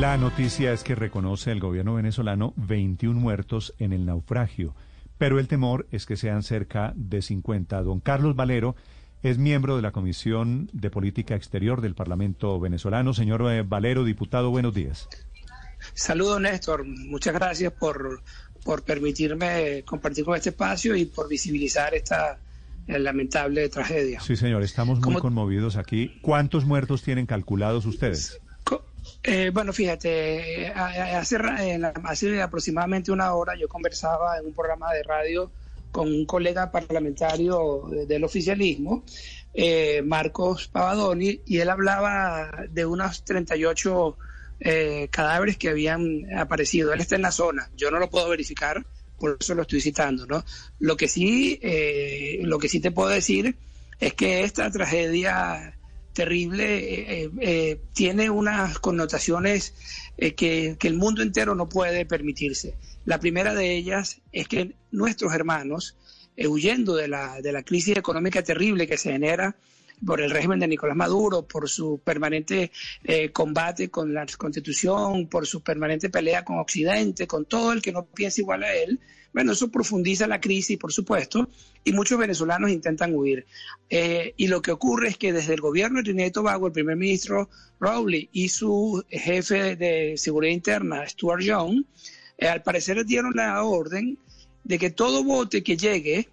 La noticia es que reconoce el gobierno venezolano 21 muertos en el naufragio, pero el temor es que sean cerca de 50. Don Carlos Valero es miembro de la Comisión de Política Exterior del Parlamento venezolano. Señor eh, Valero, diputado, buenos días. Saludos, Néstor. Muchas gracias por, por permitirme compartir con este espacio y por visibilizar esta eh, lamentable tragedia. Sí, señor, estamos muy conmovidos aquí. ¿Cuántos muertos tienen calculados ustedes? Eh, bueno, fíjate, hace, hace aproximadamente una hora yo conversaba en un programa de radio con un colega parlamentario del oficialismo, eh, Marcos Pavadoni, y él hablaba de unos 38 eh, cadáveres que habían aparecido. Él está en la zona, yo no lo puedo verificar, por eso lo estoy citando, ¿no? Lo que sí, eh, lo que sí te puedo decir es que esta tragedia terrible eh, tiene unas connotaciones que, que, el mundo entero no puede permitirse. La primera de ellas es que nuestros hermanos, huyendo de la, de la crisis económica terrible que se genera por el régimen de Nicolás Maduro, por su permanente eh, combate con la constitución, por su permanente pelea con Occidente, con todo el que no piensa igual a él. Bueno, eso profundiza la crisis, por supuesto, y muchos venezolanos intentan huir. Eh, y lo que ocurre es que desde el gobierno de Trinidad y Tobago, el primer ministro Rowley y su jefe de seguridad interna, Stuart Young, eh, al parecer dieron la orden de que todo bote que llegue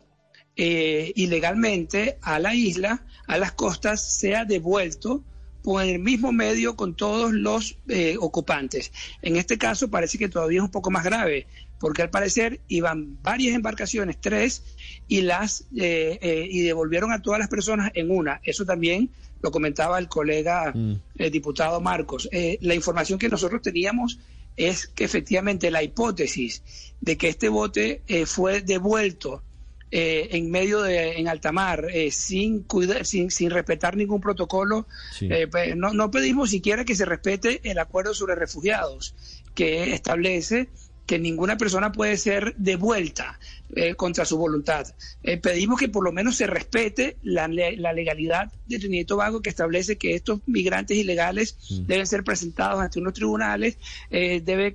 eh, ilegalmente a la isla, a las costas, sea devuelto por el mismo medio con todos los ocupantes. En este caso parece que todavía es un poco más grave, porque al parecer iban varias embarcaciones, tres, y las eh, y devolvieron a todas las personas en una. Eso también lo comentaba el colega mm. el diputado Marcos. la información que nosotros teníamos es que efectivamente la hipótesis de que este bote fue devuelto eh, en medio de en alta mar eh, sin, cuidar, sin sin respetar ningún protocolo eh, pues, no, no pedimos siquiera que se respete el acuerdo sobre refugiados que establece que ninguna persona puede ser devuelta contra su voluntad. pedimos que por lo menos se respete la, la legalidad de Trinidad y Tobago que establece que estos migrantes ilegales mm. deben ser presentados ante unos tribunales, debe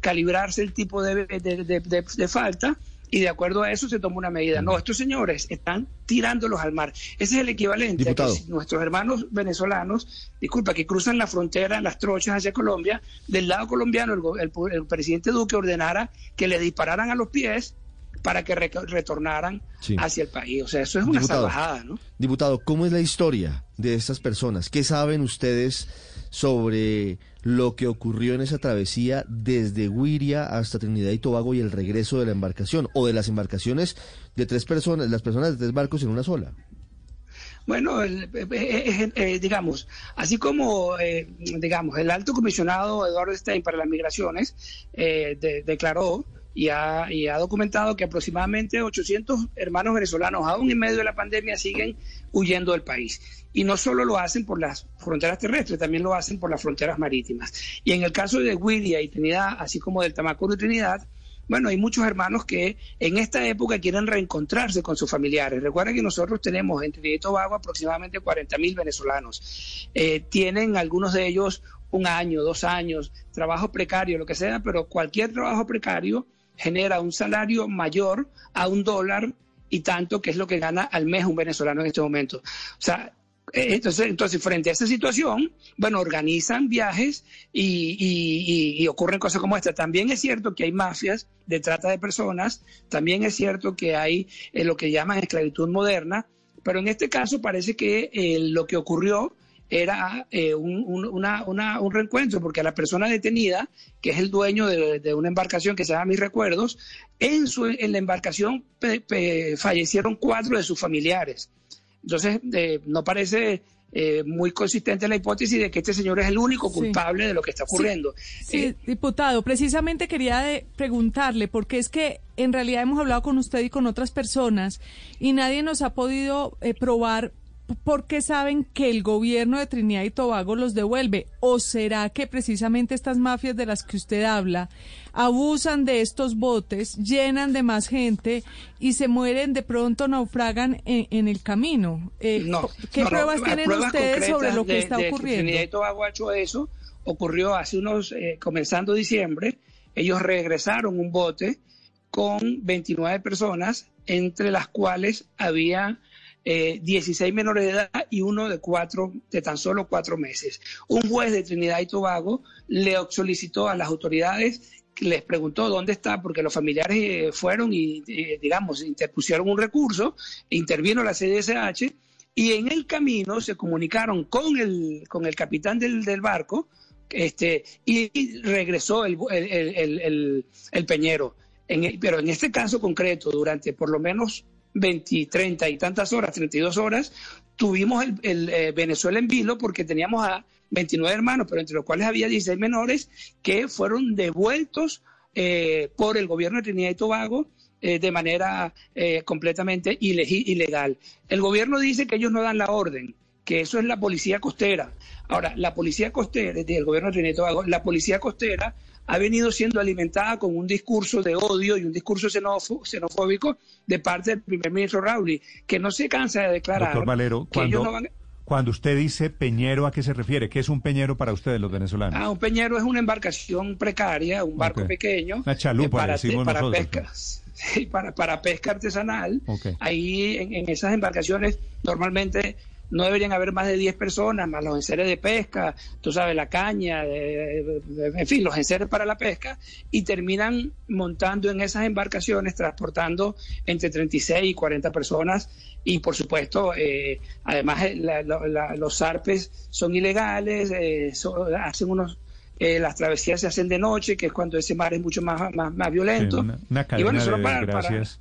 calibrarse el tipo de, de, de falta y de acuerdo a eso se toma una medida. No, estos señores están tirándolos al mar. Ese es el equivalente a que nuestros hermanos venezolanos, disculpa, que cruzan la frontera en las trochas hacia Colombia, del lado colombiano el, presidente Duque ordenara que le dispararan a los pies para que retornaran hacia el país. O sea, eso es una salvajada, ¿no? Diputado, ¿cómo es la historia de estas personas? ¿Qué saben ustedes sobre lo que ocurrió en esa travesía desde Huiria hasta Trinidad y Tobago y el regreso de la embarcación o de las embarcaciones de tres personas, las personas de tres barcos en una sola. Bueno, eh, eh, eh, digamos, así como, digamos, el alto comisionado Eduardo Stein para las migraciones declaró y ha, y ha documentado que aproximadamente 800 hermanos venezolanos, aún en medio de la pandemia, siguen huyendo del país. Y no solo lo hacen por las fronteras terrestres, también lo hacen por las fronteras marítimas. Y en el caso de Guidia y Trinidad, así como del Tamacuro y Trinidad, bueno, hay muchos hermanos que en esta época quieren reencontrarse con sus familiares. Recuerden que nosotros tenemos en Trinidad y Tobago aproximadamente 40 mil venezolanos. Eh, tienen algunos de ellos un año, dos años, trabajo precario, lo que sea, pero cualquier trabajo precario genera un salario mayor a un dólar y tanto, que es lo que gana al mes un venezolano en este momento. O sea, eh, entonces, entonces, frente a esa situación, bueno, organizan viajes y, ocurren cosas como esta. También es cierto que hay mafias de trata de personas, también es cierto que hay eh, lo que llaman esclavitud moderna, pero en este caso parece que eh, lo que ocurrió era eh, un, un, reencuentro, porque la persona detenida, que es el dueño de, una embarcación que se llama Mis Recuerdos, en, su, en la embarcación fallecieron cuatro de sus familiares. Entonces, eh, no parece eh, muy consistente la hipótesis de que este señor es el único culpable de lo que está ocurriendo. Sí, Eh, diputado, precisamente quería de- preguntarle, porque es que en realidad hemos hablado con usted y con otras personas y nadie nos ha podido eh, probar p- por qué saben que el gobierno de Trinidad y Tobago los devuelve. ¿O será que precisamente estas mafias de las que usted habla abusan de estos botes, llenan de más gente y se mueren de pronto, naufragan en, en el camino? Eh, No, ¿Qué no, pruebas tienen pruebas ustedes sobre lo que de- está de que ocurriendo? Trinidad y Tobago ha hecho eso. Ocurrió hace unos, eh, comenzando diciembre, ellos regresaron un bote con 29 personas, entre las cuales había eh, 16 menores de edad y uno de cuatro, de tan solo cuatro meses. Un juez de Trinidad y Tobago le solicitó a las autoridades les preguntó dónde está, porque los familiares eh, fueron y, eh, digamos, interpusieron un recurso, intervino la CDSH y en el camino se comunicaron con el, con el capitán del, del barco este, y, regresó el, el, el- peñero. En pero en este caso concreto, durante por lo menos 20, 30 y tantas horas, 32 horas, tuvimos el, el, eh, Venezuela en vilo porque teníamos a 29 hermanos, pero entre los cuales había 16 menores que fueron devueltos eh, por el gobierno de Trinidad y Tobago eh, de manera eh, completamente ilegal. El gobierno dice que ellos no dan la orden, que eso es la policía costera. Ahora, la policía costera, desde el gobierno de Trinidad y Tobago, la policía costera ha venido siendo alimentada con un discurso de odio y un discurso xenofóbico de parte del primer ministro Rauli, que no se cansa de declarar Doctor Valero, que ellos cuando, no van cuando usted dice peñero, ¿a qué se refiere? ¿Qué es un peñero para ustedes, los venezolanos? Ah, un peñero es una embarcación precaria, un barco pequeño. Una chalupa, para, decimos para nosotros. pesca. sí, para, para pesca artesanal. Ahí en, en esas embarcaciones normalmente no deberían haber más de 10 personas, más los enseres de pesca, tú sabes, la caña, eh, en fin, los enseres para la pesca, y terminan montando en esas embarcaciones, transportando entre 36 y 40 personas, y por supuesto, eh, además eh, la- la- la- los zarpes son ilegales, eh, son- hacen unos... eh, las travesías se hacen de noche, que es cuando ese mar es mucho más, más, más Sí, violento. una, una y cadena bueno, de solo para- para- desgracias.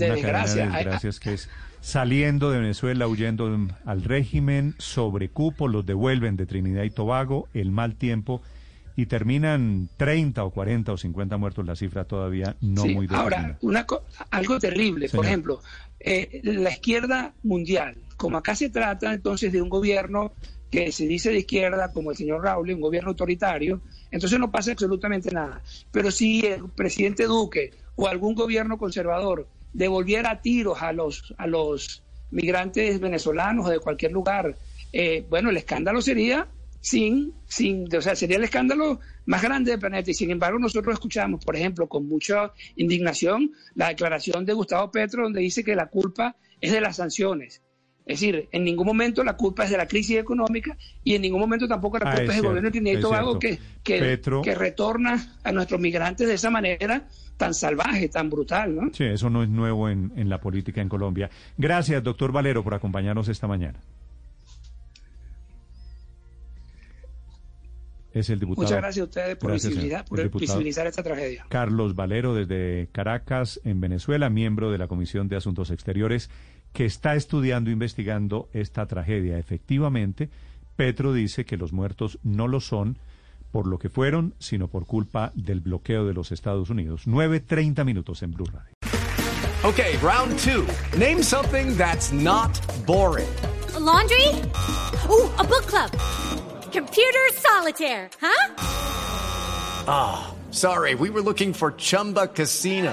De una desgracia. cadena de desgracias que es saliendo de Venezuela, huyendo al régimen, sobre cupo, los devuelven de Trinidad y Tobago, el mal tiempo, y terminan 30 o 40 o 50 muertos, la cifra todavía no Sí, muy Ahora, determinada. una co- algo terrible, por ejemplo, eh, la izquierda mundial, como acá se trata entonces de un gobierno que se dice de izquierda, como el señor Raúl, un gobierno autoritario, entonces no pasa absolutamente nada. Pero si el presidente Duque o algún gobierno conservador devolviera a tiros a los, a los migrantes venezolanos o de cualquier lugar, eh, bueno, el escándalo sería sin, sin, o sea, sería el escándalo más grande del planeta. Y sin embargo, nosotros escuchamos, por ejemplo, con mucha indignación, la declaración de Gustavo Petro, donde dice que la culpa es de las sanciones. Es decir, en ningún momento la culpa es de la crisis económica y en ningún momento tampoco la Ah, culpa es es del gobierno de Trinidad y Tobago que, que, Petro- que retorna a nuestros migrantes de esa manera tan salvaje, tan brutal, ¿no? Sí, eso no es nuevo en, en la política en Colombia. Gracias, doctor Valero, por acompañarnos esta mañana. Es el diputado. Muchas gracias a ustedes por, Gracias, visibilizar, señor. por visibilizar esta tragedia. Carlos Valero desde Caracas, en Venezuela, miembro de la Comisión de Asuntos Exteriores, que está estudiando, investigando esta tragedia. Efectivamente, Petro dice que los muertos no lo son por lo que fueron, sino por culpa del bloqueo de los Estados Unidos. 9.30 minutos en Blue Radio. Okay, round two. Name something that's not boring. A laundry? Ooh, a book club. Computer solitaire, huh? Sorry, we were looking for Chumba Casino.